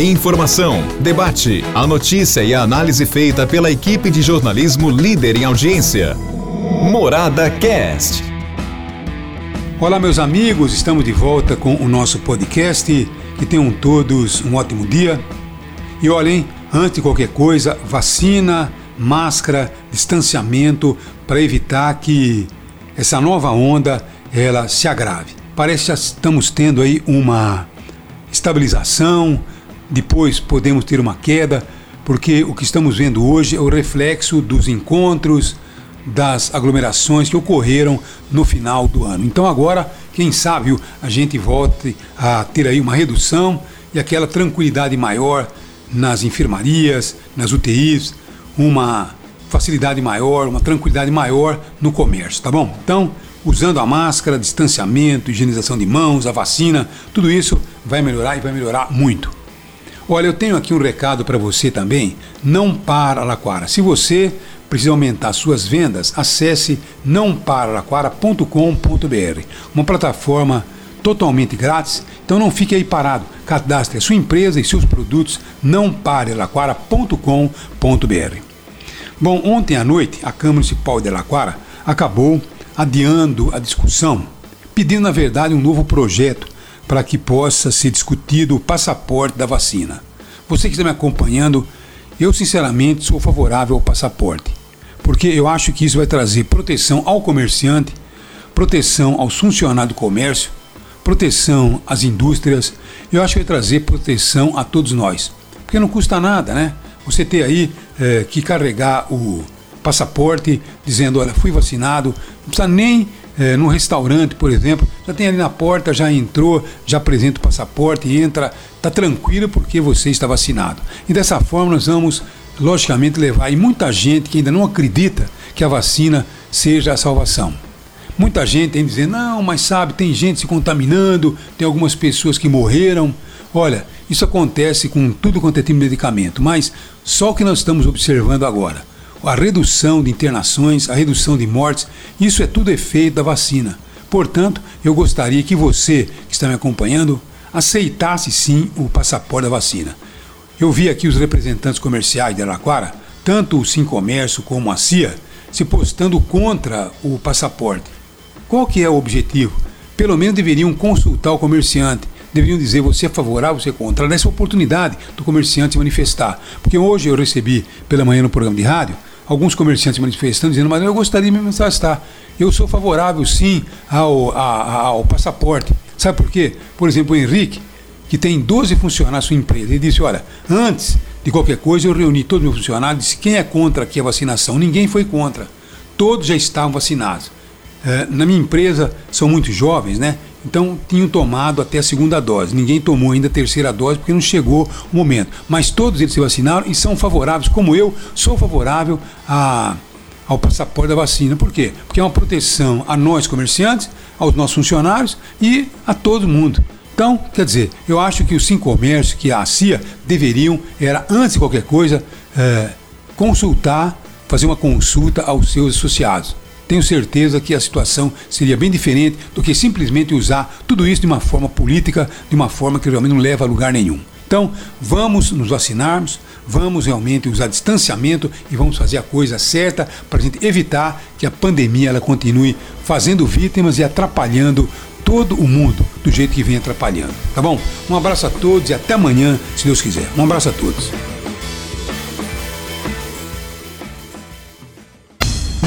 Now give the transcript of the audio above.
Informação, debate, a notícia e a análise feita pela equipe de jornalismo líder em audiência. Morada Cast. Olá, meus amigos, estamos de volta com o nosso podcast. Que tenham todos um ótimo dia. E olhem, antes de qualquer coisa, vacina, máscara, distanciamento para evitar que essa nova onda ela se agrave. Parece que estamos tendo aí uma estabilização, depois podemos ter uma queda, porque o que estamos vendo hoje é o reflexo dos encontros, das aglomerações que ocorreram no final do ano. Então agora, quem sabe, a gente volte a ter aí uma redução e aquela tranquilidade maior nas enfermarias, nas UTIs, uma facilidade maior, uma tranquilidade maior no comércio, tá bom? Então, usando a máscara, distanciamento, higienização de mãos, a vacina, tudo isso vai melhorar e vai melhorar muito. Olha, eu tenho aqui um recado para você também. Não para Laquara. Se você precisa aumentar suas vendas, acesse nãoparalaquara.com.br, uma plataforma totalmente grátis. Então não fique aí parado. Cadastre a sua empresa e seus produtos nãoparelaquara.com.br. Bom, ontem à noite a Câmara Municipal de Laquara acabou adiando a discussão, pedindo na verdade um novo projeto para que possa ser discutido o passaporte da vacina. Você que está me acompanhando, eu sinceramente sou favorável ao passaporte, porque eu acho que isso vai trazer proteção ao comerciante, proteção aos funcionários do comércio, proteção às indústrias, eu acho que vai trazer proteção a todos nós, porque não custa nada, né? Você ter aí é, que carregar o passaporte dizendo, olha, fui vacinado, não precisa nem é, no restaurante, por exemplo, já tem ali na porta, já entrou, já apresenta o passaporte, entra, está tranquilo porque você está vacinado. E dessa forma nós vamos, logicamente, levar e muita gente que ainda não acredita que a vacina seja a salvação. Muita gente tem dizendo, não, mas sabe, tem gente se contaminando, tem algumas pessoas que morreram. Olha, isso acontece com tudo quanto é tipo de medicamento, mas só o que nós estamos observando agora a redução de internações, a redução de mortes, isso é tudo efeito da vacina. Portanto, eu gostaria que você, que está me acompanhando, aceitasse sim o passaporte da vacina. Eu vi aqui os representantes comerciais de Araquara, tanto o Sim Comércio como a CIA, se postando contra o passaporte. Qual que é o objetivo? Pelo menos deveriam consultar o comerciante, deveriam dizer você é favorável, você é contra, dar essa oportunidade do comerciante se manifestar. Porque hoje eu recebi pela manhã no programa de rádio alguns comerciantes manifestando, dizendo, mas eu gostaria de me manifestar. Eu sou favorável, sim, ao, ao, ao passaporte. Sabe por quê? Por exemplo, o Henrique, que tem 12 funcionários na sua empresa, ele disse, olha, antes de qualquer coisa eu reuni todos os meus funcionários, disse quem é contra aqui a vacinação? Ninguém foi contra. Todos já estavam vacinados. É, na minha empresa são muito jovens, né? Então tinham tomado até a segunda dose. Ninguém tomou ainda a terceira dose porque não chegou o momento. Mas todos eles se vacinaram e são favoráveis, como eu sou favorável a, ao passaporte da vacina. Por quê? Porque é uma proteção a nós comerciantes, aos nossos funcionários e a todo mundo. Então, quer dizer, eu acho que o Sim Comércio, que a CIA deveriam, era antes de qualquer coisa, é, consultar, fazer uma consulta aos seus associados tenho certeza que a situação seria bem diferente do que simplesmente usar tudo isso de uma forma política, de uma forma que realmente não leva a lugar nenhum. Então, vamos nos vacinarmos, vamos realmente usar distanciamento e vamos fazer a coisa certa para a gente evitar que a pandemia ela continue fazendo vítimas e atrapalhando todo o mundo do jeito que vem atrapalhando. Tá bom? Um abraço a todos e até amanhã, se Deus quiser. Um abraço a todos.